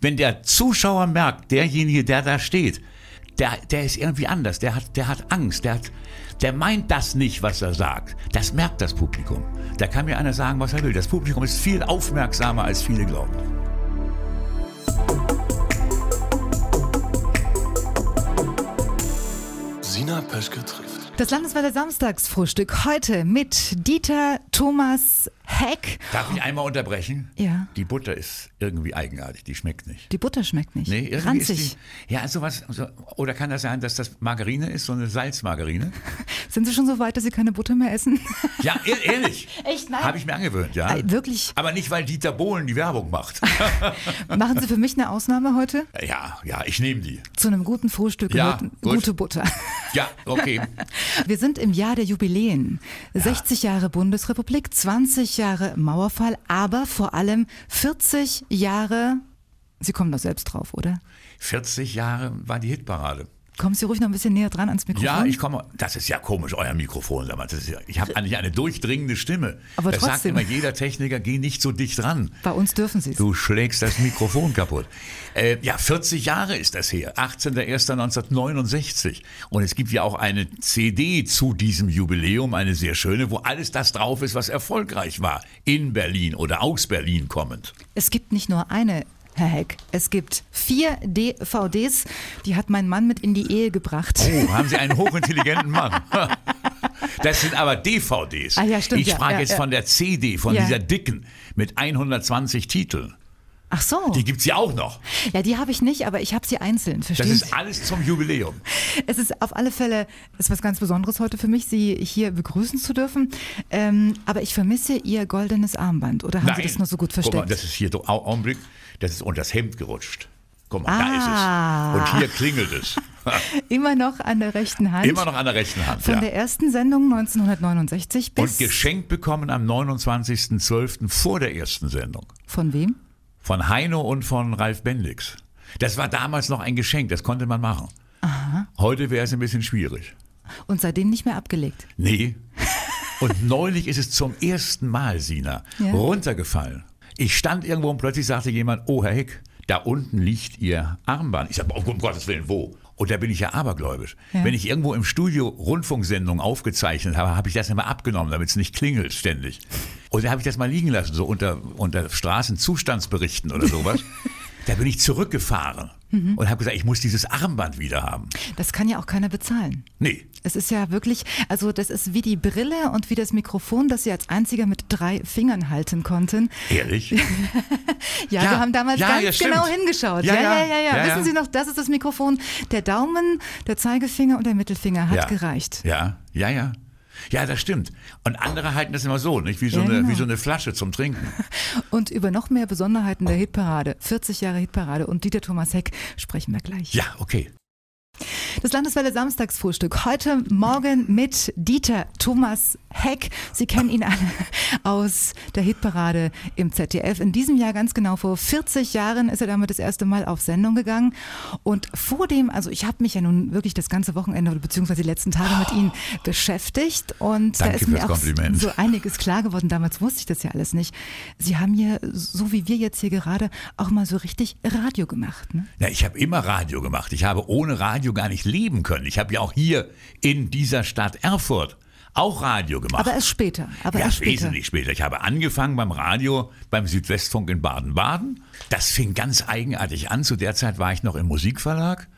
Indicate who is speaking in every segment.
Speaker 1: Wenn der Zuschauer merkt, derjenige, der da steht, der, der ist irgendwie anders, der hat, der hat Angst, der, hat, der meint das nicht, was er sagt. Das merkt das Publikum. Da kann mir einer sagen, was er will. Das Publikum ist viel aufmerksamer, als viele glauben.
Speaker 2: Sina Peschke trifft.
Speaker 3: Das Landeswelle Samstagsfrühstück heute mit Dieter Thomas Heck.
Speaker 1: Darf ich einmal unterbrechen?
Speaker 3: Ja.
Speaker 1: Die Butter ist irgendwie eigenartig, die schmeckt nicht.
Speaker 3: Die Butter schmeckt nicht.
Speaker 1: Nee, irgendwie
Speaker 3: Ranzig.
Speaker 1: ist die. Ja, sowas. So, oder kann das sein, dass das Margarine ist, so eine Salzmargarine?
Speaker 3: Sind Sie schon so weit, dass Sie keine Butter mehr essen?
Speaker 1: Ja, ehr- ehrlich.
Speaker 3: Echt? Nein.
Speaker 1: Habe ich mir angewöhnt, ja.
Speaker 3: Äh, wirklich?
Speaker 1: Aber nicht, weil Dieter Bohlen die Werbung macht.
Speaker 3: Machen Sie für mich eine Ausnahme heute?
Speaker 1: ja, ja, ich nehme die.
Speaker 3: Zu einem guten Frühstück
Speaker 1: Ja, gut.
Speaker 3: gute Butter.
Speaker 1: Ja, okay.
Speaker 3: Wir sind im Jahr der Jubiläen. 60 Jahre Bundesrepublik, 20 Jahre Mauerfall, aber vor allem 40 Jahre. Sie kommen doch selbst drauf, oder?
Speaker 1: 40 Jahre war die Hitparade.
Speaker 3: Kommen Sie ruhig noch ein bisschen näher dran ans Mikrofon.
Speaker 1: Ja, ich komme. Das ist ja komisch, euer Mikrofon. sag mal. Das ist ja, ich habe eigentlich eine durchdringende Stimme.
Speaker 3: Aber
Speaker 1: das sagt
Speaker 3: trotzdem.
Speaker 1: immer jeder Techniker, geh nicht so dicht ran.
Speaker 3: Bei uns dürfen Sie es.
Speaker 1: Du schlägst das Mikrofon kaputt. Äh, ja, 40 Jahre ist das her. 18.01.1969. Und es gibt ja auch eine CD zu diesem Jubiläum, eine sehr schöne, wo alles das drauf ist, was erfolgreich war. In Berlin oder aus Berlin kommend.
Speaker 3: Es gibt nicht nur eine, Herr Heck. Es gibt vier DVDs, die hat mein Mann mit in die Ehe gebracht.
Speaker 1: Oh, haben Sie einen hochintelligenten Mann. Das sind aber DVDs.
Speaker 3: Ah ja, stimmt,
Speaker 1: ich
Speaker 3: ja,
Speaker 1: sprach
Speaker 3: ja,
Speaker 1: jetzt von der CD, von dieser dicken mit 120 Titeln.
Speaker 3: Ach so.
Speaker 1: Die gibt's ja auch noch.
Speaker 3: ja, die habe ich nicht, aber ich habe sie einzeln.
Speaker 1: Das
Speaker 3: Verstehen
Speaker 1: ist
Speaker 3: Sie?
Speaker 1: alles zum Jubiläum.
Speaker 3: Es ist auf alle Fälle ist was ganz Besonderes heute für mich, Sie hier begrüßen zu dürfen. Ähm, aber ich vermisse Ihr goldenes Armband. Oder haben Sie das nur so gut
Speaker 1: Guck mal,
Speaker 3: versteckt?
Speaker 1: das ist hier Au- Augenblick, das ist unter das Hemd gerutscht. Guck mal,
Speaker 3: Ah.
Speaker 1: da ist es. Und hier klingelt es.
Speaker 3: Immer noch an der rechten Hand.
Speaker 1: Immer noch an der rechten Hand.
Speaker 3: Von
Speaker 1: ja.
Speaker 3: der ersten Sendung 1969 bis.
Speaker 1: Und geschenkt bekommen am 29.12. vor der ersten Sendung.
Speaker 3: Von wem?
Speaker 1: Von Heino und von Ralf Bendix. Das war damals noch ein Geschenk, das konnte man machen. Heute wäre es ein bisschen schwierig.
Speaker 3: Und seitdem nicht mehr abgelegt.
Speaker 1: Nee. Und neulich ist es zum ersten Mal, Sina,
Speaker 3: Ja.
Speaker 1: runtergefallen. Ich stand irgendwo und plötzlich sagte jemand, oh Herr Heck, da unten liegt Ihr Armband. Ich sage, oh, um Gottes Willen, wo? Und da bin ich ja abergläubisch.
Speaker 3: Ja.
Speaker 1: Wenn ich irgendwo im Studio Rundfunksendungen aufgezeichnet habe, habe ich das immer abgenommen, damit es nicht klingelt ständig. Und da habe ich das mal liegen lassen, so unter, unter Straßenzustandsberichten oder sowas. da bin ich zurückgefahren
Speaker 3: Mhm.
Speaker 1: und habe gesagt, ich muss dieses Armband wieder haben.
Speaker 3: Das kann ja auch keiner bezahlen.
Speaker 1: Nee,
Speaker 3: Es ist ja wirklich, also das ist wie die Brille und wie das Mikrofon, das Sie als einziger mit drei Fingern halten konnten.
Speaker 1: ehrlich?
Speaker 3: Ja,
Speaker 1: Ja,
Speaker 3: wir haben damals
Speaker 1: ja,
Speaker 3: ganz
Speaker 1: ja,
Speaker 3: genau hingeschaut.
Speaker 1: Ja,
Speaker 3: ja. ja,
Speaker 1: ja.
Speaker 3: Wissen Sie noch, das ist das Mikrofon. Der Daumen, der Zeigefinger und der Mittelfinger hat gereicht.
Speaker 1: Ja, ja, ja. Ja, das stimmt. Und andere halten das immer so, nicht? Wie so,
Speaker 3: Ja,
Speaker 1: eine,
Speaker 3: genau.
Speaker 1: wie so eine Flasche zum Trinken.
Speaker 3: Und über noch mehr Besonderheiten der Hitparade, 40 Jahre Hitparade und Dieter Thomas Heck sprechen wir gleich.
Speaker 1: Ja, okay.
Speaker 3: Das Landeswelle Samstagsfrühstück. Heute Morgen mit Dieter Thomas Heck. Sie kennen ihn alle aus der Hitparade im ZDF. In diesem Jahr ganz genau vor 40 Jahren ist er damit das erste Mal auf Sendung gegangen. Und vor dem, also ich habe mich ja nun wirklich das ganze Wochenende oder beziehungsweise die letzten Tage mit ihm beschäftigt. Und da
Speaker 1: Danke
Speaker 3: ist mir auch
Speaker 1: Kompliment.
Speaker 3: so einiges klar geworden. Damals wusste ich das ja alles nicht. Sie haben hier, so wie wir jetzt hier gerade, auch mal so richtig Radio gemacht. Ne?
Speaker 1: Ja, ich habe immer Radio gemacht. Ich habe ohne Radio gar nicht leben können. Ich habe ja auch hier in dieser Stadt Erfurt auch Radio gemacht.
Speaker 3: Aber erst später. Aber
Speaker 1: ja,
Speaker 3: erst später.
Speaker 1: wesentlich später. Ich habe angefangen beim Radio beim Südwestfunk in Baden-Baden. Das fing ganz eigenartig an. Zu der Zeit war ich noch im Musikverlag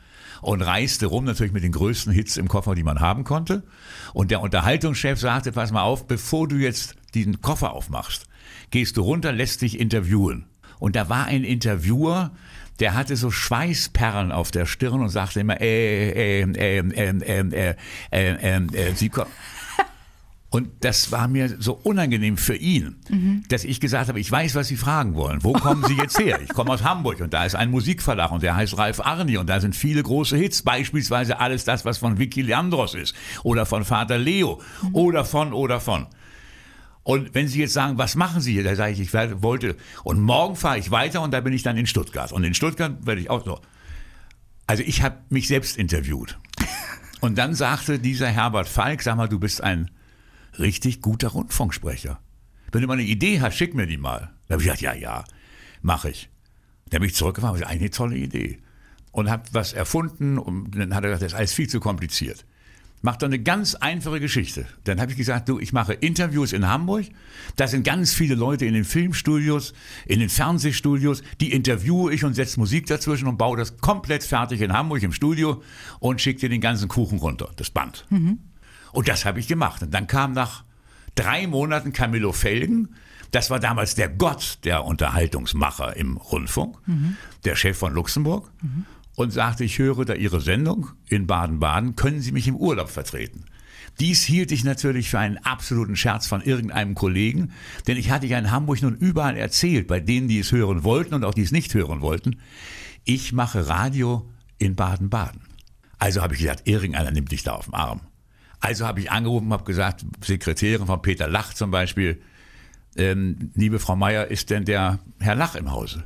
Speaker 1: und reiste rum natürlich mit den größten Hits im Koffer, die man haben konnte. Und der Unterhaltungschef sagte, pass mal auf, bevor du jetzt diesen Koffer aufmachst, gehst du runter, lässt dich interviewen. Und da war ein Interviewer, der hatte so Schweißperlen auf der Stirn und sagte immer, äh, äh, äh, äh, äh, äh, äh, Sie kommen. Und das war mir so unangenehm für ihn, mhm. dass ich gesagt habe, ich weiß, was Sie fragen wollen. Wo kommen Sie jetzt her? Ich komme aus Hamburg und da ist ein Musikverlag und der heißt Ralf Arni und da sind viele große Hits, beispielsweise alles das, was von Vicky Leandros ist oder von Vater Leo mhm. oder von oder von. Und wenn Sie jetzt sagen, was machen Sie hier, da sage ich, ich wollte, und morgen fahre ich weiter und da bin ich dann in Stuttgart. Und in Stuttgart werde ich auch so. Also ich habe mich selbst interviewt. Und dann sagte dieser Herbert Falk, sag mal, du bist ein richtig guter Rundfunksprecher. Wenn du mal eine Idee hast, schick mir die mal. Da habe ich gesagt, ja, ja, mache ich. Da bin ich zurückgefahren und gesagt, eine tolle Idee. Und habe was erfunden und dann hat er gesagt, das ist alles viel zu kompliziert. Macht doch eine ganz einfache Geschichte. Dann habe ich gesagt, du, ich mache Interviews in Hamburg. Da sind ganz viele Leute in den Filmstudios, in den Fernsehstudios. Die interviewe ich und setze Musik dazwischen und baue das komplett fertig in Hamburg im Studio und schicke dir den ganzen Kuchen runter, das Band. Mhm. Und das habe ich gemacht. Und dann kam nach drei Monaten Camillo Felgen. Das war damals der Gott der Unterhaltungsmacher im Rundfunk, mhm. der Chef von Luxemburg. Mhm und sagte, ich höre da Ihre Sendung in Baden-Baden, können Sie mich im Urlaub vertreten? Dies hielt ich natürlich für einen absoluten Scherz von irgendeinem Kollegen, denn ich hatte ja in Hamburg nun überall erzählt, bei denen, die es hören wollten und auch die es nicht hören wollten, ich mache Radio in Baden-Baden. Also habe ich gesagt, irgendeiner nimmt dich da auf den Arm. Also habe ich angerufen, habe gesagt, Sekretärin von Peter Lach zum Beispiel, ähm, liebe Frau Meier, ist denn der Herr Lach im Hause?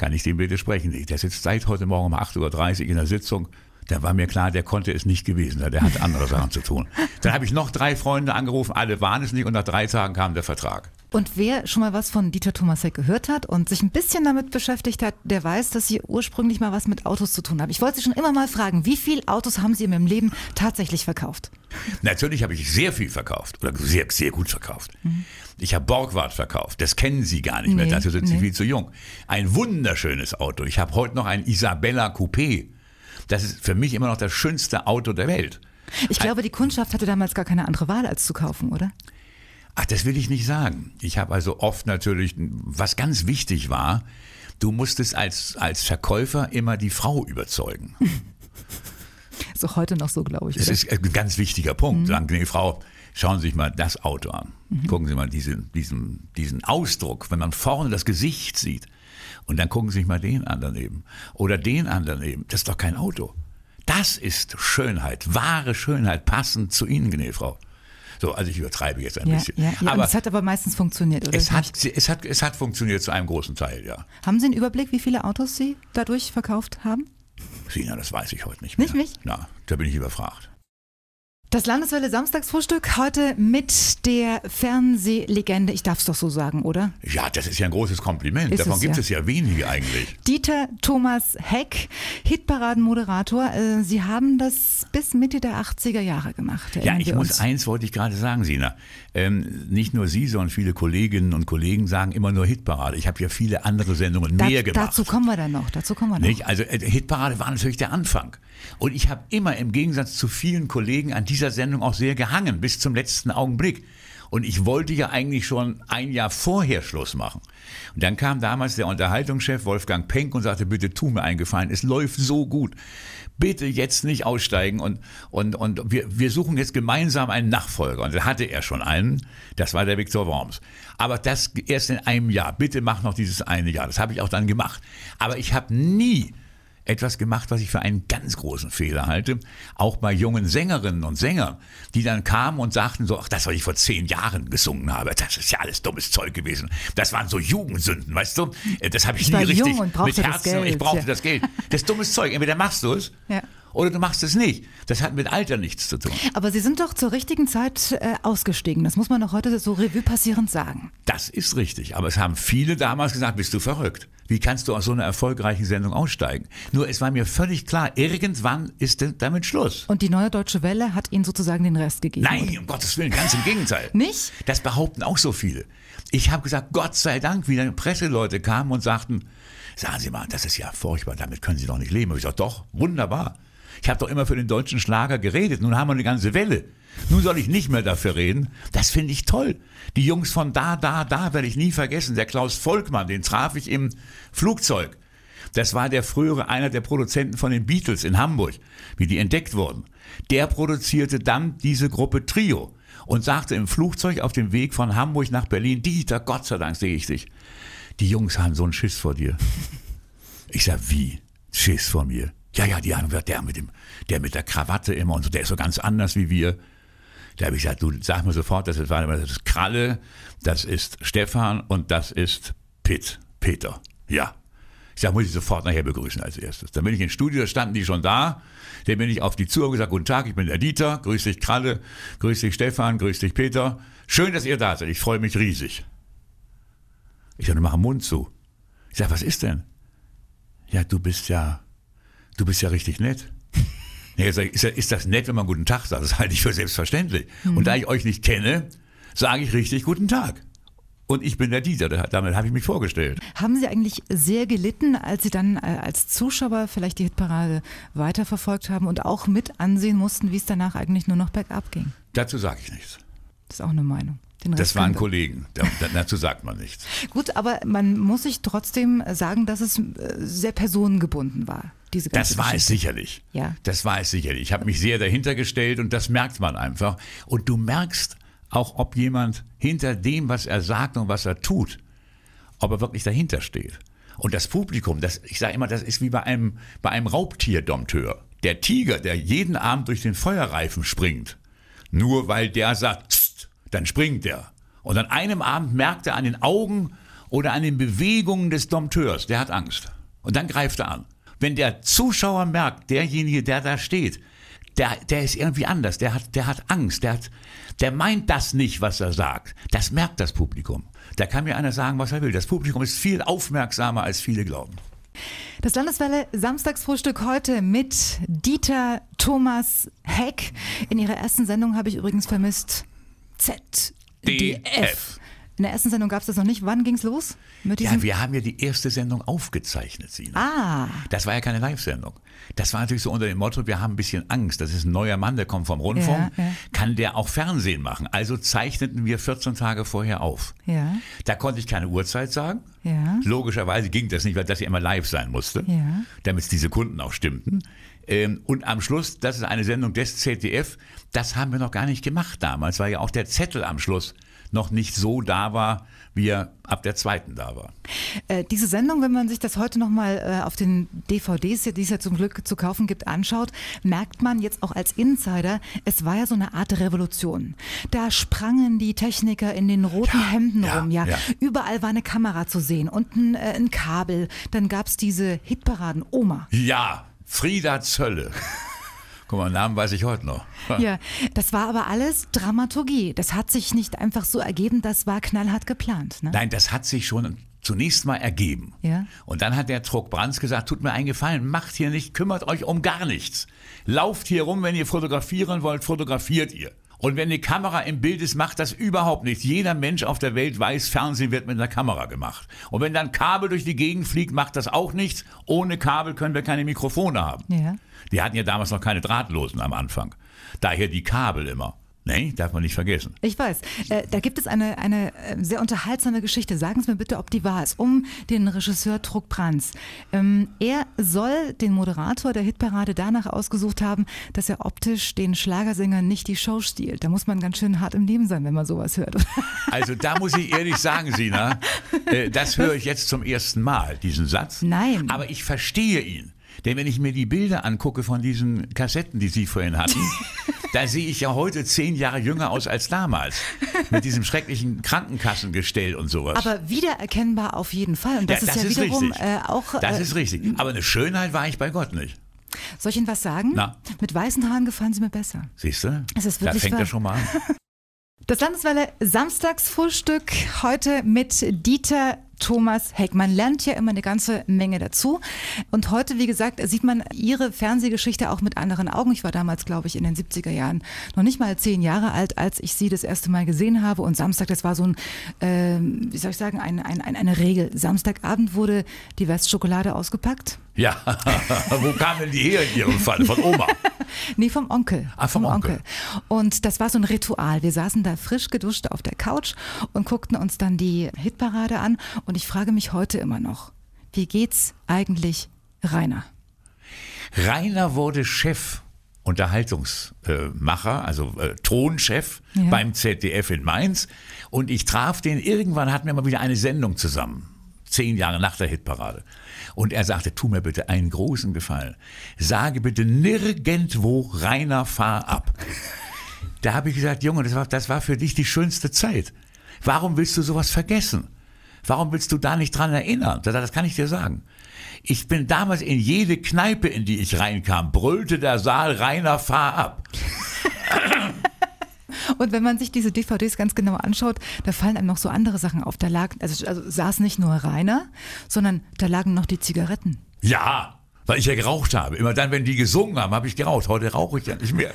Speaker 1: Kann ich dem widersprechen. Der sitzt seit heute Morgen um 8.30 Uhr in der Sitzung. Da war mir klar, der konnte es nicht gewesen sein. Der hat andere Sachen zu tun. Dann habe ich noch drei Freunde angerufen, alle waren es nicht und nach drei Tagen kam der Vertrag.
Speaker 3: Und wer schon mal was von Dieter Thomasek gehört hat und sich ein bisschen damit beschäftigt hat, der weiß, dass Sie ursprünglich mal was mit Autos zu tun haben. Ich wollte Sie schon immer mal fragen, wie viele Autos haben Sie in Ihrem Leben tatsächlich verkauft?
Speaker 1: Natürlich habe ich sehr viel verkauft oder sehr, sehr gut verkauft. Mhm. Ich habe Borgward verkauft, das kennen Sie gar nicht nee, mehr, dazu sind nee. Sie viel zu jung. Ein wunderschönes Auto. Ich habe heute noch ein Isabella Coupé. Das ist für mich immer noch das schönste Auto der Welt.
Speaker 3: Ich glaube, die Kundschaft hatte damals gar keine andere Wahl, als zu kaufen, oder?
Speaker 1: Ach, das will ich nicht sagen. Ich habe also oft natürlich, was ganz wichtig war, du musstest als, als Verkäufer immer die Frau überzeugen.
Speaker 3: Ist auch heute noch so, glaube ich.
Speaker 1: Das oder? ist ein ganz wichtiger Punkt. Mhm. Sagen, nee, Frau, schauen Sie sich mal das Auto an. Mhm. Gucken Sie mal diesen, diesen, diesen Ausdruck, wenn man vorne das Gesicht sieht. Und dann gucken Sie sich mal den an daneben. Oder den an daneben. Das ist doch kein Auto. Das ist Schönheit, wahre Schönheit, passend zu Ihnen, gnädige Frau. So, also ich übertreibe jetzt ein
Speaker 3: ja,
Speaker 1: bisschen.
Speaker 3: Ja, ja. Aber es hat aber meistens funktioniert, oder?
Speaker 1: Es hat, es, hat, es hat funktioniert zu einem großen Teil, ja.
Speaker 3: Haben Sie einen Überblick, wie viele Autos Sie dadurch verkauft haben?
Speaker 1: Sina, das weiß ich heute nicht mehr.
Speaker 3: Nicht mich?
Speaker 1: Na, da bin ich überfragt.
Speaker 3: Das Landeswelle Samstagsfrühstück heute mit der Fernsehlegende, ich darf es doch so sagen, oder?
Speaker 1: Ja, das ist ja ein großes Kompliment. Ist Davon es, gibt ja. es ja wenige eigentlich.
Speaker 3: Dieter Thomas Heck, Hitparadenmoderator. Äh, Sie haben das bis Mitte der 80er Jahre gemacht.
Speaker 1: Ja, ich muss eins wollte ich gerade sagen, Sina. Ähm, nicht nur Sie, sondern viele Kolleginnen und Kollegen sagen immer nur Hitparade. Ich habe ja viele andere Sendungen da, mehr gemacht.
Speaker 3: Dazu kommen wir dann noch. Dazu kommen wir noch.
Speaker 1: Nicht? Also äh, Hitparade war natürlich der Anfang. Und ich habe immer im Gegensatz zu vielen Kollegen an dieser Sendung auch sehr gehangen, bis zum letzten Augenblick. Und ich wollte ja eigentlich schon ein Jahr vorher Schluss machen. Und dann kam damals der Unterhaltungschef Wolfgang Penck und sagte, bitte tu mir eingefallen, es läuft so gut. Bitte jetzt nicht aussteigen und, und, und wir, wir suchen jetzt gemeinsam einen Nachfolger. Und da hatte er schon einen, das war der Viktor Worms. Aber das erst in einem Jahr. Bitte mach noch dieses eine Jahr. Das habe ich auch dann gemacht. Aber ich habe nie etwas gemacht, was ich für einen ganz großen Fehler halte. Auch bei jungen Sängerinnen und Sängern, die dann kamen und sagten so, ach, das, was ich vor zehn Jahren gesungen habe, das ist ja alles dummes Zeug gewesen. Das waren so Jugendsünden, weißt du? Das habe ich, ich, nie richtig mit Herzen. Ich brauchte ja. das Geld. Das ist dummes Zeug. Entweder machst du es ja oder du machst es nicht. Das hat mit Alter nichts zu tun.
Speaker 3: Aber Sie sind doch zur richtigen Zeit äh, ausgestiegen. Das muss man doch heute so Revue passierend sagen.
Speaker 1: Das ist richtig. Aber es haben viele damals gesagt, bist du verrückt. Wie kannst du aus so einer erfolgreichen Sendung aussteigen? Nur es war mir völlig klar, irgendwann ist damit Schluss.
Speaker 3: Und die Neue Deutsche Welle hat Ihnen sozusagen den Rest gegeben?
Speaker 1: Nein, um Gottes Willen, ganz im Gegenteil.
Speaker 3: Nicht?
Speaker 1: Das behaupten auch so viele. Ich habe gesagt, Gott sei Dank, wie dann Presseleute kamen und sagten, sagen Sie mal, das ist ja furchtbar, damit können Sie doch nicht leben. Und ich sage, doch, wunderbar. Ich habe doch immer für den deutschen Schlager geredet. Nun haben wir eine ganze Welle. Nun soll ich nicht mehr dafür reden. Das finde ich toll. Die Jungs von da, da, da werde ich nie vergessen. Der Klaus Volkmann, den traf ich im Flugzeug. Das war der frühere einer der Produzenten von den Beatles in Hamburg, wie die entdeckt wurden. Der produzierte dann diese Gruppe Trio und sagte im Flugzeug auf dem Weg von Hamburg nach Berlin, Dieter, Gott sei Dank sehe ich dich. Die Jungs haben so einen Schiss vor dir. Ich sag, wie? Schiss vor mir? Ja, ja, die haben gesagt, der mit dem, der mit der Krawatte immer und so, der ist so ganz anders wie wir. Da habe ich gesagt, du sag mir sofort, das ist, das ist Kralle, das ist Stefan und das ist Pitt, Peter. Ja. Ich sage, muss ich sofort nachher begrüßen als erstes. Dann bin ich ins Studio, da standen die schon da. Dann bin ich auf die und gesagt, guten Tag, ich bin der Dieter, grüß dich Kralle, grüß dich Stefan, grüß dich Peter. Schön, dass ihr da seid, ich freue mich riesig. Ich sage, mach den Mund zu. Ich sage, was ist denn? ja, du bist ja, du bist ja richtig nett. Ja, ist, ist, ist das nett, wenn man guten Tag sagt? Das halte ich für selbstverständlich. Mhm. Und da ich euch nicht kenne, sage ich richtig guten Tag. Und ich bin der Dieter, damit habe ich mich vorgestellt.
Speaker 3: Haben Sie eigentlich sehr gelitten, als Sie dann äh, als Zuschauer vielleicht die Hitparade weiterverfolgt haben und auch mit ansehen mussten, wie es danach eigentlich nur noch bergab ging?
Speaker 1: Dazu sage ich nichts.
Speaker 3: Das ist auch eine Meinung.
Speaker 1: Das waren Kollegen, dazu sagt man nichts.
Speaker 3: Gut, aber man muss sich trotzdem sagen, dass es äh, sehr personengebunden war. Diese
Speaker 1: das war es sicherlich. Ja. Das war es sicherlich. Ich habe mich sehr dahinter gestellt und das merkt man einfach. Und du merkst auch ob jemand hinter dem, was er sagt und was er tut, ob er wirklich dahinter steht. Und das Publikum, das, ich sage immer, das ist wie bei einem, bei einem Raubtierdompteur. Der Tiger, der jeden Abend durch den Feuerreifen springt, nur weil der sagt, Psst, dann springt er. Und an einem Abend merkt er an den Augen oder an den Bewegungen des Dompteurs, der hat Angst. Und dann greift er an. Wenn der Zuschauer merkt, derjenige, der da steht, der, der ist irgendwie anders, der hat, der hat Angst, der, hat, der meint das nicht, was er sagt. Das merkt das Publikum. Da kann mir einer sagen, was er will. Das Publikum ist viel aufmerksamer, als viele glauben.
Speaker 3: Das Landeswelle Samstagsfrühstück heute mit Dieter Thomas Heck. In ihrer ersten Sendung habe ich übrigens vermisst ZDF. In der ersten Sendung gab es das noch nicht. Wann ging es los?
Speaker 1: ja, wir haben ja die erste Sendung aufgezeichnet, Sina.
Speaker 3: Ah.
Speaker 1: Das war ja keine Live-Sendung. Das war natürlich so unter dem Motto, wir haben ein bisschen Angst. Das ist ein neuer Mann, der kommt vom Rundfunk. Ja, ja. Kann der auch Fernsehen machen? Also zeichneten wir 14 Tage vorher auf.
Speaker 3: Ja.
Speaker 1: Da konnte ich keine Uhrzeit sagen.
Speaker 3: Ja.
Speaker 1: Logischerweise ging das nicht, weil das ja immer live sein musste. Ja. Damit die Sekunden auch stimmten. Ähm, und am Schluss, das ist eine Sendung des ZDF, das haben wir noch gar nicht gemacht damals, weil ja auch der Zettel am Schluss noch nicht so da war, wie er ab der zweiten da war.
Speaker 3: Äh, diese Sendung, wenn man sich das heute nochmal äh, auf den DVDs, die es ja zum Glück zu kaufen gibt, anschaut, merkt man jetzt auch als Insider, es war ja so eine Art Revolution. Da sprangen die Techniker in den roten ja, Hemden ja, rum, ja. ja. Überall war eine Kamera zu sehen und ein, äh, ein Kabel. Dann gab es diese Hitparaden Oma.
Speaker 1: Ja, Frieda Zölle. Guck mal, Namen weiß ich heute noch.
Speaker 3: ja, das war aber alles Dramaturgie. Das hat sich nicht einfach so ergeben, das war knallhart geplant. Ne?
Speaker 1: Nein, das hat sich schon zunächst mal ergeben.
Speaker 3: Ja.
Speaker 1: Und dann hat der Druck Brands gesagt, tut mir einen Gefallen, macht hier nicht, kümmert euch um gar nichts. Lauft hier rum, wenn ihr fotografieren wollt, fotografiert ihr. Und wenn die Kamera im Bild ist, macht das überhaupt nichts. Jeder Mensch auf der Welt weiß, Fernsehen wird mit einer Kamera gemacht. Und wenn dann Kabel durch die Gegend fliegt, macht das auch nichts. Ohne Kabel können wir keine Mikrofone haben.
Speaker 3: Ja.
Speaker 1: Die hatten ja damals noch keine Drahtlosen am Anfang. Daher die Kabel immer. Nee, darf man nicht vergessen.
Speaker 3: Ich weiß. Äh, da gibt es eine, eine äh, sehr unterhaltsame Geschichte. Sagen Sie mir bitte, ob die wahr ist. Um den Regisseur Truck Brands. Ähm, er soll den Moderator der Hitparade danach ausgesucht haben, dass er optisch den Schlagersängern nicht die Show stiehlt. Da muss man ganz schön hart im Leben sein, wenn man sowas hört.
Speaker 1: Also da muss ich ehrlich sagen, Sina, äh, das höre ich jetzt zum ersten Mal, diesen Satz.
Speaker 3: Nein.
Speaker 1: Aber ich verstehe ihn. Denn wenn ich mir die Bilder angucke von diesen Kassetten, die Sie vorhin hatten, da sehe ich ja heute zehn Jahre jünger aus als damals. Mit diesem schrecklichen Krankenkassengestell und sowas.
Speaker 3: Aber wiedererkennbar auf jeden Fall. Und das, ja, das ist ja wiederum
Speaker 1: äh, auch. Äh, das ist richtig. Aber eine Schönheit war ich bei Gott nicht.
Speaker 3: Soll ich Ihnen was sagen?
Speaker 1: Na?
Speaker 3: Mit weißen Haaren gefallen Sie mir besser.
Speaker 1: Siehst du?
Speaker 3: Ist
Speaker 1: da fängt er schon mal an.
Speaker 3: Das Landeswelle Samstagsfrühstück heute mit Dieter Thomas Heck. Man lernt ja immer eine ganze Menge dazu. Und heute, wie gesagt, sieht man ihre Fernsehgeschichte auch mit anderen Augen. Ich war damals, glaube ich, in den 70er Jahren noch nicht mal zehn Jahre alt, als ich sie das erste Mal gesehen habe. Und Samstag, das war so ein, äh, wie soll ich sagen, ein, ein, eine Regel. Samstagabend wurde die Westschokolade ausgepackt.
Speaker 1: Ja, wo kam denn die her in Ihrem Fall? Von Oma?
Speaker 3: nee, vom Onkel.
Speaker 1: Ah, vom, vom Onkel. Onkel.
Speaker 3: Und das war so ein Ritual. Wir saßen da frisch geduscht auf der Couch und guckten uns dann die Hitparade an. Und ich frage mich heute immer noch, wie geht's eigentlich Rainer?
Speaker 1: Rainer wurde Chef Unterhaltungsmacher, also äh, Tonchef ja. beim ZDF in Mainz. Und ich traf den, irgendwann hatten wir mal wieder eine Sendung zusammen. Zehn Jahre nach der Hitparade. Und er sagte, tu mir bitte einen großen Gefallen. Sage bitte nirgendwo Rainer, fahr ab. Da habe ich gesagt, Junge, das war, das war für dich die schönste Zeit. Warum willst du sowas vergessen? Warum willst du da nicht dran erinnern? Das kann ich dir sagen. Ich bin damals in jede Kneipe, in die ich reinkam, brüllte der Saal Rainer, fahr ab.
Speaker 3: Und wenn man sich diese DVDs ganz genau anschaut, da fallen einem noch so andere Sachen auf. Da lag, also, also saß nicht nur Rainer, sondern da lagen noch die Zigaretten.
Speaker 1: Ja, weil ich ja geraucht habe. Immer dann, wenn die gesungen haben, habe ich geraucht. Heute rauche ich ja nicht mehr.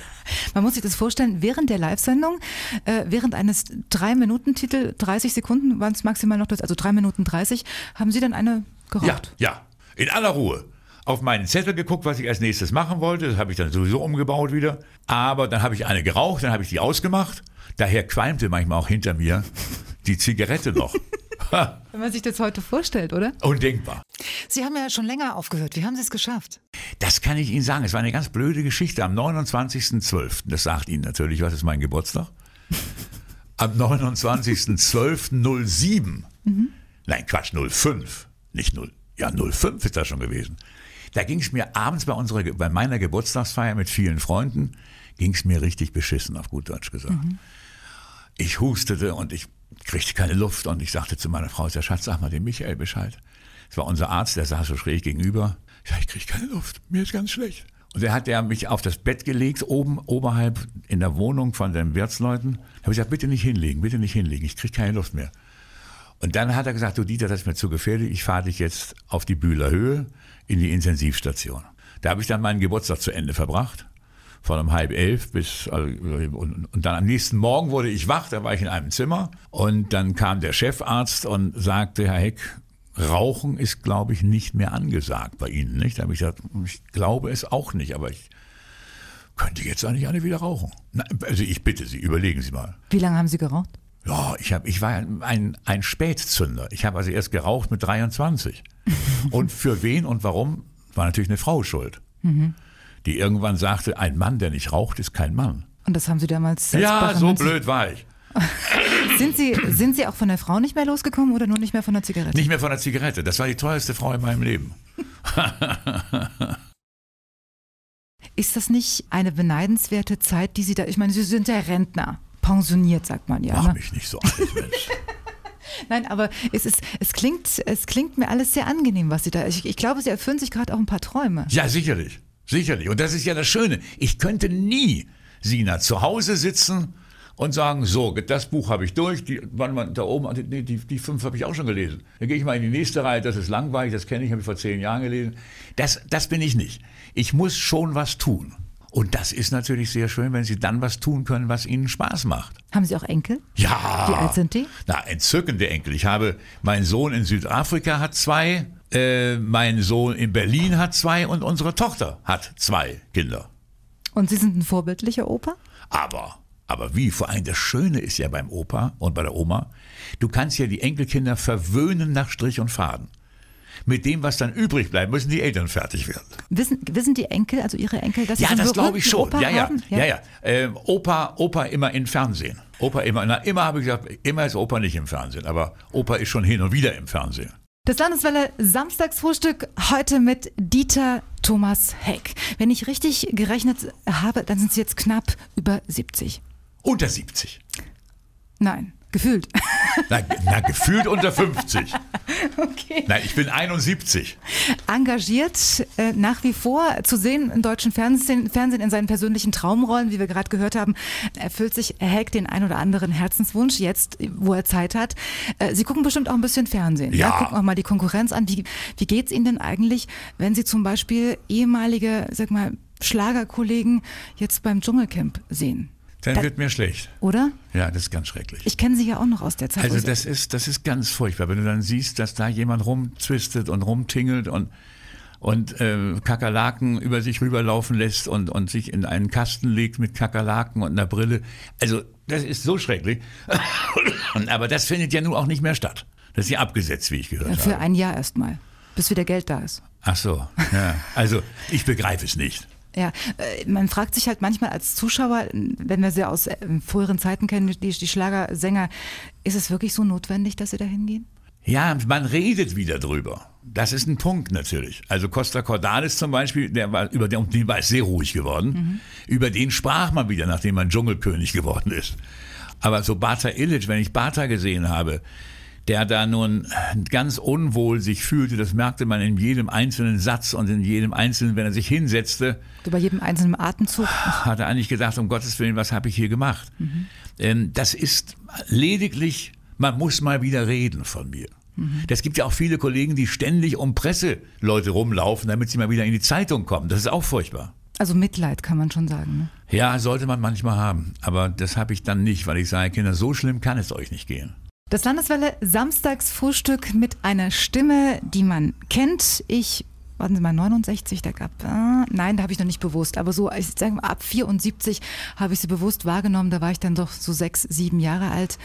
Speaker 3: Man muss sich das vorstellen, während der Live-Sendung, äh, während eines 3-Minuten-Titel, 30 Sekunden waren es maximal noch, das, also 3 Minuten 30, haben Sie dann eine geraucht?
Speaker 1: Ja, ja, in aller Ruhe. Auf meinen Zettel geguckt, was ich als nächstes machen wollte. Das habe ich dann sowieso umgebaut wieder. Aber dann habe ich eine geraucht, dann habe ich die ausgemacht. Daher qualmte manchmal auch hinter mir die Zigarette noch.
Speaker 3: Wenn man sich das heute vorstellt, oder?
Speaker 1: Undenkbar.
Speaker 3: Sie haben ja schon länger aufgehört. Wie haben Sie es geschafft?
Speaker 1: Das kann ich Ihnen sagen. Es war eine ganz blöde Geschichte. Am 29.12., das sagt Ihnen natürlich, was ist mein Geburtstag? Am 29.12.07. Mhm. Nein, Quatsch, 05. Nicht 0. Ja, 05 ist das schon gewesen. Da ging es mir abends bei, unserer, bei meiner Geburtstagsfeier mit vielen Freunden, ging es mir richtig beschissen, auf gut Deutsch gesagt. Mhm. Ich hustete und ich kriegte keine Luft und ich sagte zu meiner Frau, der Schatz, sag mal dem Michael Bescheid. Das war unser Arzt, der saß so schräg gegenüber. Ich sag, ich kriege keine Luft, mir ist ganz schlecht. Und er hat der mich auf das Bett gelegt, oben oberhalb in der Wohnung von den Wirtsleuten. Da habe ich gesagt, bitte nicht hinlegen, bitte nicht hinlegen, ich kriege keine Luft mehr. Und dann hat er gesagt, du Dieter, das ist mir zu gefährlich, ich fahre dich jetzt auf die Bühler Höhe in die Intensivstation. Da habe ich dann meinen Geburtstag zu Ende verbracht, von um halb elf bis, also, und, und dann am nächsten Morgen wurde ich wach, da war ich in einem Zimmer und dann kam der Chefarzt und sagte, Herr Heck, Rauchen ist, glaube ich, nicht mehr angesagt bei Ihnen, nicht? Da habe ich gesagt, ich glaube es auch nicht, aber ich könnte jetzt eigentlich alle wieder rauchen. Na, also ich bitte Sie, überlegen Sie mal.
Speaker 3: Wie lange haben Sie geraucht?
Speaker 1: Ja, ich, hab, ich war ein, ein Spätzünder. Ich habe also erst geraucht mit 23. und für wen und warum, war natürlich eine Frau schuld. Mhm. Die irgendwann sagte, ein Mann, der nicht raucht, ist kein Mann.
Speaker 3: Und das haben Sie damals
Speaker 1: Ja, so blöd war ich.
Speaker 3: sind, Sie, sind Sie auch von der Frau nicht mehr losgekommen oder nur nicht mehr von der Zigarette?
Speaker 1: Nicht mehr von der Zigarette. Das war die teuerste Frau in meinem Leben.
Speaker 3: ist das nicht eine beneidenswerte Zeit, die Sie da, ich meine, Sie sind ja Rentner pensioniert, sagt man ja.
Speaker 1: Mach
Speaker 3: ne?
Speaker 1: mich nicht so alt, Mensch.
Speaker 3: Nein, aber es, ist, es, klingt, es klingt mir alles sehr angenehm, was Sie da. Ich, ich glaube, Sie erfüllen sich gerade auch ein paar Träume.
Speaker 1: Ja, sicherlich. Sicherlich. Und das ist ja das Schöne. Ich könnte nie, Sina, zu Hause sitzen und sagen, so, das Buch habe ich durch, die, wann man da oben, die, die, die fünf habe ich auch schon gelesen. Dann gehe ich mal in die nächste Reihe, das ist langweilig, das kenne ich, habe ich vor zehn Jahren gelesen. Das, das bin ich nicht. Ich muss schon was tun. Und das ist natürlich sehr schön, wenn Sie dann was tun können, was Ihnen Spaß macht.
Speaker 3: Haben Sie auch Enkel?
Speaker 1: Ja.
Speaker 3: Wie alt sind die?
Speaker 1: Na, entzückende Enkel. Ich habe, mein Sohn in Südafrika hat zwei, äh, mein Sohn in Berlin hat zwei und unsere Tochter hat zwei Kinder.
Speaker 3: Und Sie sind ein vorbildlicher Opa?
Speaker 1: Aber, aber wie? Vor allem das Schöne ist ja beim Opa und bei der Oma, du kannst ja die Enkelkinder verwöhnen nach Strich und Faden mit dem, was dann übrig bleibt, müssen die Eltern fertig werden.
Speaker 3: Wissen, wissen die Enkel, also ihre Enkel, dass sie
Speaker 1: Ja, das glaube ich schon.
Speaker 3: Opa
Speaker 1: ja, ja,
Speaker 3: haben?
Speaker 1: ja, ja. Äh, Opa, Opa immer im Fernsehen. Opa immer, na, immer habe ich gesagt, immer ist Opa nicht im Fernsehen, aber Opa ist schon hin und wieder im Fernsehen.
Speaker 3: Das Landeswelle Samstagsfrühstück heute mit Dieter Thomas Heck. Wenn ich richtig gerechnet habe, dann sind Sie jetzt knapp über 70.
Speaker 1: Unter 70.
Speaker 3: Nein. Gefühlt.
Speaker 1: Na, na, gefühlt unter 50. Okay. Nein, ich bin 71.
Speaker 3: Engagiert äh, nach wie vor zu sehen im deutschen Fernsehen, Fernsehen in seinen persönlichen Traumrollen, wie wir gerade gehört haben, erfüllt sich Heck den ein oder anderen Herzenswunsch jetzt, wo er Zeit hat. Äh, Sie gucken bestimmt auch ein bisschen Fernsehen.
Speaker 1: Ja.
Speaker 3: ja? Gucken auch mal die Konkurrenz an. Wie, wie geht es Ihnen denn eigentlich, wenn Sie zum Beispiel ehemalige, sag mal, Schlagerkollegen jetzt beim Dschungelcamp sehen?
Speaker 1: Dann
Speaker 3: Da-
Speaker 1: wird mir schlecht.
Speaker 3: Oder?
Speaker 1: Ja, das ist ganz schrecklich.
Speaker 3: Ich kenne Sie ja auch noch aus der Zeit.
Speaker 1: Also das ist, das ist ganz furchtbar, wenn du dann siehst, dass da jemand rumzwistet und rumtingelt und und äh, Kakerlaken über sich rüberlaufen lässt und, und sich in einen Kasten legt mit Kakerlaken und einer Brille. Also das ist so schrecklich. Aber das findet ja nun auch nicht mehr statt. Das ist ja abgesetzt, wie ich gehört
Speaker 3: Für
Speaker 1: habe.
Speaker 3: ein Jahr erstmal, bis wieder Geld da ist.
Speaker 1: Ach so, ja. Also ich begreife es nicht.
Speaker 3: Ja, äh, man fragt sich halt manchmal als Zuschauer, wenn wir sie aus äh, früheren Zeiten kennen, die, die Schlagersänger, ist es wirklich so notwendig, dass sie da hingehen?
Speaker 1: Ja, man redet wieder drüber. Das ist ein Punkt natürlich. Also Costa Cordalis zum Beispiel, der war, über den, den war es sehr ruhig geworden. Über den sprach man wieder, nachdem man Dschungelkönig geworden ist. Aber so Bata Illich, wenn ich Bata gesehen habe, der da nun ganz unwohl sich fühlte, das merkte man in jedem einzelnen Satz und in jedem einzelnen, wenn er sich hinsetzte,
Speaker 3: So bei jedem einzelnen Atemzug.
Speaker 1: hat er eigentlich gedacht, um Gottes Willen, was habe ich hier gemacht? Ähm, das ist lediglich, man muss mal wieder reden von mir. Das gibt ja auch viele Kollegen, die ständig um Presseleute rumlaufen, damit sie mal wieder in die Zeitung kommen. Das ist auch furchtbar.
Speaker 3: Also Mitleid kann man schon sagen. Ne?
Speaker 1: Ja, sollte man manchmal haben. Aber das habe ich dann nicht, weil ich sage, Kinder, so schlimm kann es euch nicht gehen.
Speaker 3: Das Landeswelle Samstagsfrühstück mit einer Stimme, die man kennt. Ich warten Sie mal, 69, da gab, äh, nein, da habe ich noch nicht bewusst, aber so, ich sage mal, ab 74 habe ich sie bewusst wahrgenommen, da war ich dann doch so sechs, sieben Jahre alt.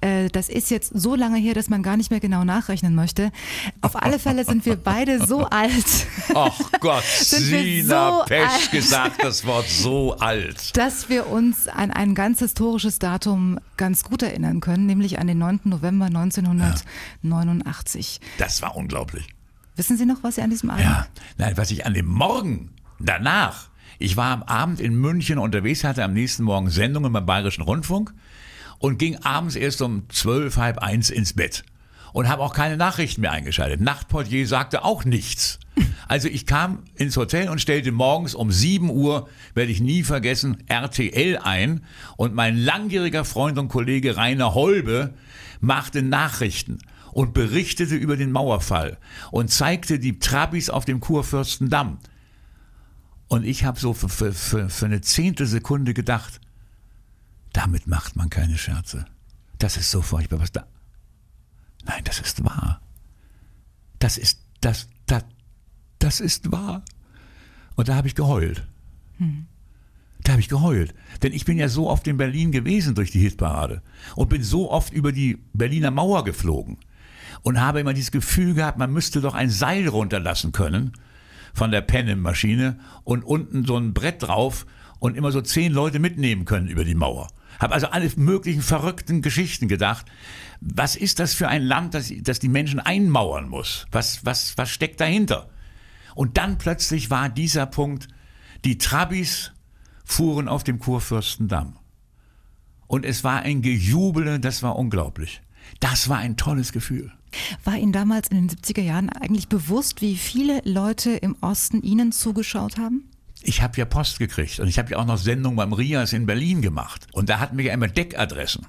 Speaker 3: Äh, das ist jetzt so lange her, dass man gar nicht mehr genau nachrechnen möchte. Auf alle Fälle sind wir beide so alt.
Speaker 1: Ach Gott, Sina
Speaker 3: so
Speaker 1: Pesch gesagt das Wort so alt.
Speaker 3: Dass wir uns an ein ganz historisches Datum ganz gut erinnern können, nämlich an den 9. November 1989.
Speaker 1: Das war unglaublich.
Speaker 3: Wissen Sie noch, was Sie an diesem Abend?
Speaker 1: Ja, nein, was ich an dem Morgen danach, ich war am Abend in München unterwegs, hatte am nächsten Morgen Sendungen beim Bayerischen Rundfunk und ging abends erst um zwölf, halb eins ins Bett und habe auch keine Nachrichten mehr eingeschaltet. Nachtportier sagte auch nichts. Also ich kam ins Hotel und stellte morgens um 7 Uhr, werde ich nie vergessen, RTL ein und mein langjähriger Freund und Kollege Rainer Holbe machte Nachrichten und berichtete über den Mauerfall und zeigte die Trabis auf dem Kurfürstendamm. Und ich habe so für, für, für, eine Zehntelsekunde gedacht, damit macht man keine Scherze. Das ist so furchtbar, was da. Nein, das ist wahr. Das ist, das, das, das ist wahr. Und da habe ich geheult. Hm. Da habe ich geheult. Denn ich bin ja so oft in Berlin gewesen durch die Hitparade und bin so oft über die Berliner Mauer geflogen und habe immer dieses Gefühl gehabt, man müsste doch ein Seil runterlassen können von der Penne-Maschine und unten so ein Brett drauf und immer so zehn Leute mitnehmen können über die Mauer. Habe also alle möglichen verrückten Geschichten gedacht. Was ist das für ein Land, das, das die Menschen einmauern muss? Was, was, was steckt dahinter? Und dann plötzlich war dieser Punkt, die Trabis fuhren auf dem Kurfürstendamm. Und es war ein Gejubele, das war unglaublich. Das war ein tolles Gefühl.
Speaker 3: War Ihnen damals in den 70er Jahren eigentlich bewusst, wie viele Leute im Osten Ihnen zugeschaut haben?
Speaker 1: Ich habe ja Post gekriegt und ich habe ja auch noch Sendungen beim Rias in Berlin gemacht. Und da hatten wir ja immer Deckadressen.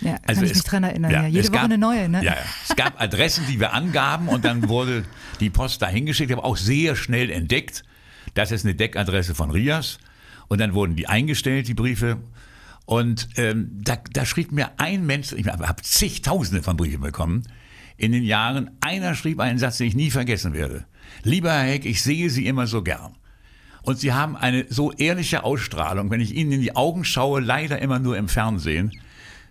Speaker 3: Ja, kann also ich mich dran erinnern. Ja, jede Woche
Speaker 1: gab,
Speaker 3: eine neue. Ne?
Speaker 1: Ja, es gab Adressen, die wir angaben und dann wurde die Post dahin geschickt. Ich habe auch sehr schnell entdeckt, das ist eine Deckadresse von Rias. Und dann wurden die eingestellt, die Briefe. Und ähm, da, da schrieb mir ein Mensch, ich habe zigtausende von Briefen bekommen, in den Jahren, einer schrieb einen Satz, den ich nie vergessen werde. Lieber Herr Heck, ich sehe Sie immer so gern. Und Sie haben eine so ehrliche Ausstrahlung, wenn ich Ihnen in die Augen schaue, leider immer nur im Fernsehen,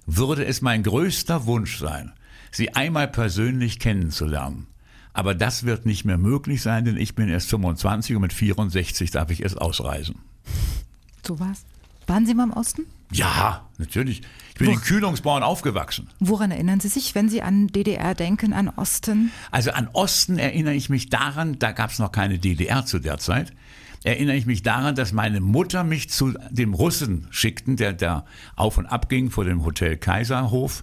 Speaker 1: würde es mein größter Wunsch sein, Sie einmal persönlich kennenzulernen. Aber das wird nicht mehr möglich sein, denn ich bin erst 25 und mit 64 darf ich erst ausreisen.
Speaker 3: So was? Waren Sie mal im Osten?
Speaker 1: Ja, natürlich. Ich bin Wo, in Kühlungsborn aufgewachsen.
Speaker 3: Woran erinnern Sie sich, wenn Sie an DDR denken, an Osten?
Speaker 1: Also an Osten erinnere ich mich daran, da gab es noch keine DDR zu der Zeit, erinnere ich mich daran, dass meine Mutter mich zu dem Russen schickten, der da auf und ab ging vor dem Hotel Kaiserhof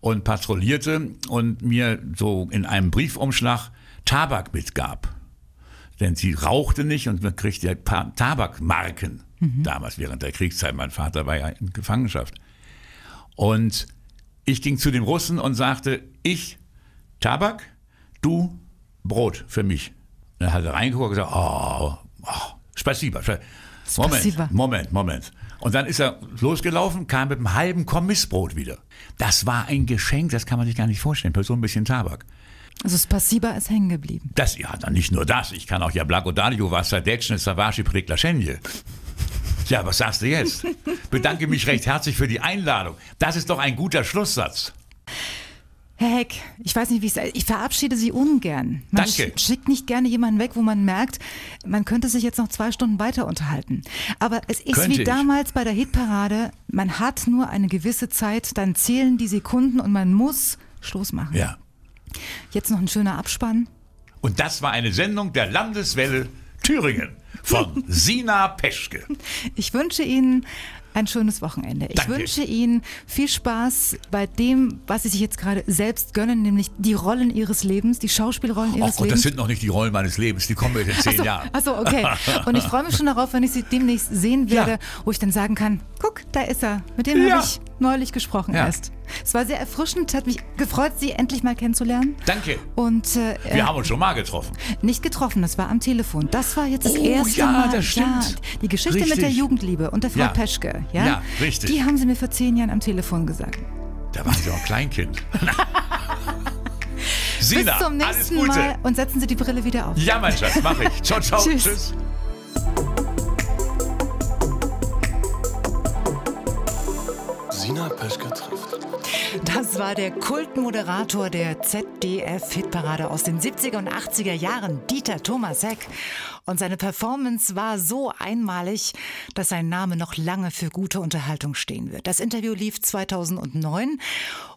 Speaker 1: und patrouillierte und mir so in einem Briefumschlag Tabak mitgab. Denn sie rauchte nicht und man kriegte ja Tabakmarken mhm. damals während der Kriegszeit. Mein Vater war ja in Gefangenschaft. Und ich ging zu dem Russen und sagte, ich Tabak, du Brot für mich. Dann hat er reingeguckt und gesagt, oh, oh spasiba. Moment, Moment, Moment. Und dann ist er losgelaufen, kam mit einem halben Kommissbrot wieder. Das war ein Geschenk, das kann man sich gar nicht vorstellen, für so ein bisschen Tabak.
Speaker 3: Also Spasiba ist hängen geblieben.
Speaker 1: Das, ja, dann nicht nur das. Ich kann auch ja Blagodario Wassadetschne Savashi Priklaschenje. Ja, was sagst du jetzt? Bedanke mich recht herzlich für die Einladung. Das ist doch ein guter Schlusssatz.
Speaker 3: Herr Heck, ich weiß nicht, wie es Ich verabschiede Sie ungern. Man
Speaker 1: Danke.
Speaker 3: schickt nicht gerne jemanden weg, wo man merkt, man könnte sich jetzt noch zwei Stunden weiter unterhalten. Aber es ist
Speaker 1: Könnte
Speaker 3: wie
Speaker 1: ich.
Speaker 3: damals bei der Hitparade. Man hat nur eine gewisse Zeit, dann zählen die Sekunden und man muss Schluss machen.
Speaker 1: Ja.
Speaker 3: Jetzt noch ein schöner Abspann.
Speaker 1: Und das war eine Sendung der Landeswelle Thüringen von Sina Peschke.
Speaker 3: Ich wünsche Ihnen ein schönes Wochenende. Ich
Speaker 1: Danke.
Speaker 3: wünsche Ihnen viel Spaß bei dem, was Sie sich jetzt gerade selbst gönnen, nämlich die Rollen Ihres Lebens, die Schauspielrollen
Speaker 1: Oh
Speaker 3: Ihres
Speaker 1: Gott, das
Speaker 3: Lebens.
Speaker 1: sind noch nicht die Rollen meines Lebens, die kommen erst in zehn Jahren.
Speaker 3: Achso, okay. Und ich freue mich schon darauf, wenn ich Sie demnächst sehen werde,
Speaker 1: Ja.
Speaker 3: wo ich dann sagen kann, guck, da ist er. Mit dem
Speaker 1: Ja.
Speaker 3: habe ich neulich gesprochen
Speaker 1: Ja.
Speaker 3: erst. Es war sehr erfrischend, hat mich gefreut, Sie endlich mal kennenzulernen.
Speaker 1: Danke.
Speaker 3: Und äh,
Speaker 1: Wir haben uns schon mal getroffen.
Speaker 3: nicht getroffen, das war am Telefon. Das war jetzt das
Speaker 1: Oh,
Speaker 3: erste
Speaker 1: ja,
Speaker 3: Mal.
Speaker 1: das stimmt.
Speaker 3: Ja, die Geschichte mit
Speaker 1: Richtig.
Speaker 3: der Jugendliebe und der Frau
Speaker 1: Ja.
Speaker 3: Peschke. Ja?
Speaker 1: Ja, richtig.
Speaker 3: Die haben Sie mir vor zehn Jahren am Telefon gesagt.
Speaker 1: Da waren Sie auch Kleinkind. Sina,
Speaker 3: Bis zum nächsten. Mal und setzen Sie die Brille wieder auf.
Speaker 1: Ja, mein Schatz, mach ich. Ciao, ciao.
Speaker 3: Tschüss.
Speaker 1: Tschüss.
Speaker 2: Sina Peschke trifft.
Speaker 3: Das war der Kultmoderator der ZDF-Hitparade aus den 70er und 80er Jahren, Dieter Thomas Heck. Und seine Performance war so einmalig, dass sein Name noch lange für gute Unterhaltung stehen wird. Das Interview lief 2009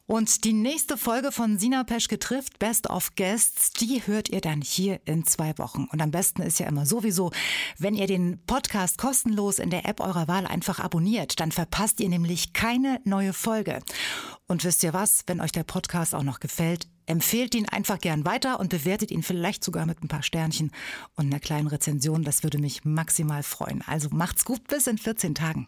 Speaker 3: und die nächste Folge von Sina Peschke trifft Best of Guests, die hört ihr dann hier in zwei Wochen. Und am besten ist ja immer sowieso, wenn ihr den Podcast kostenlos in der App eurer Wahl einfach abonniert, dann verpasst ihr nämlich keine neue Folge. Und wisst ihr was, wenn euch der Podcast auch noch gefällt, empfehlt ihn einfach gern weiter und bewertet ihn vielleicht sogar mit ein paar Sternchen und einer kleinen Rezension. Das würde mich maximal freuen. Also macht's gut, bis in 14 Tagen.